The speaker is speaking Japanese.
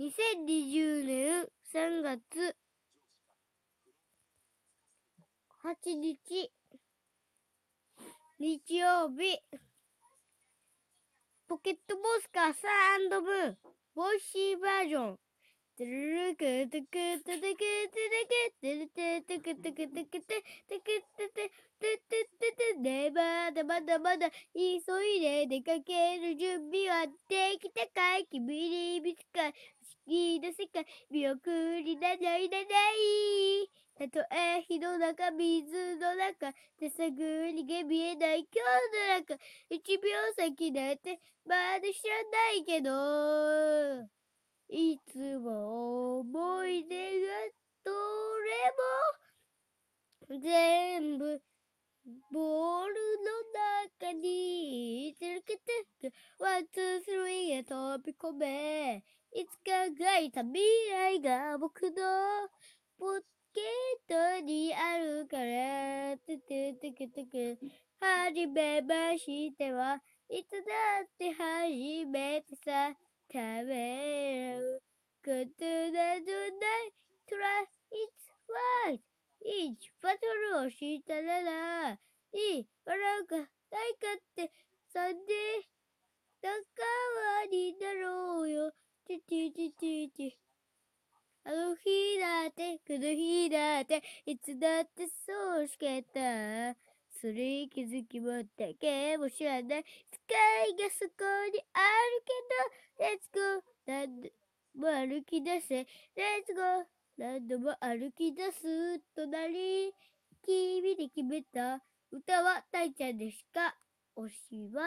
2020年3月8日日曜日ポケットモスカーサーブーンボイシーバージョン。トゥルルクトゥクトゥトゥクトゥトゥクトゥルトゥトゥクトゥクトゥクトゥクトゥクトゥクトゥクトゥクトゥクねまだまだまだ急いで出かける準備はできたかい君に見つかる不思議な世界見送りなないなない。たとえ火の中水の中手探りが見えない今日の中。一秒先なんてまだ知らないけど。いつも思い出がどれも全部ボールの中に続けてOne, two, three。飛び込めいつか描いた未来が僕のポケットにあるからトゥトゥトゥクトゥク初めましてはいつだって初めてさ。照れることなどない Try it right いいバトルをしたならいい笑うかないかってさ。んであの日だってこの日だっていつだってそうしけた。それ気づきもだけも知らない使いがそこにあるけど Let's go 何度も歩き出せ。Let's go 何度も歩き出す隣君に決めた歌は大ちゃんでしかおしまい。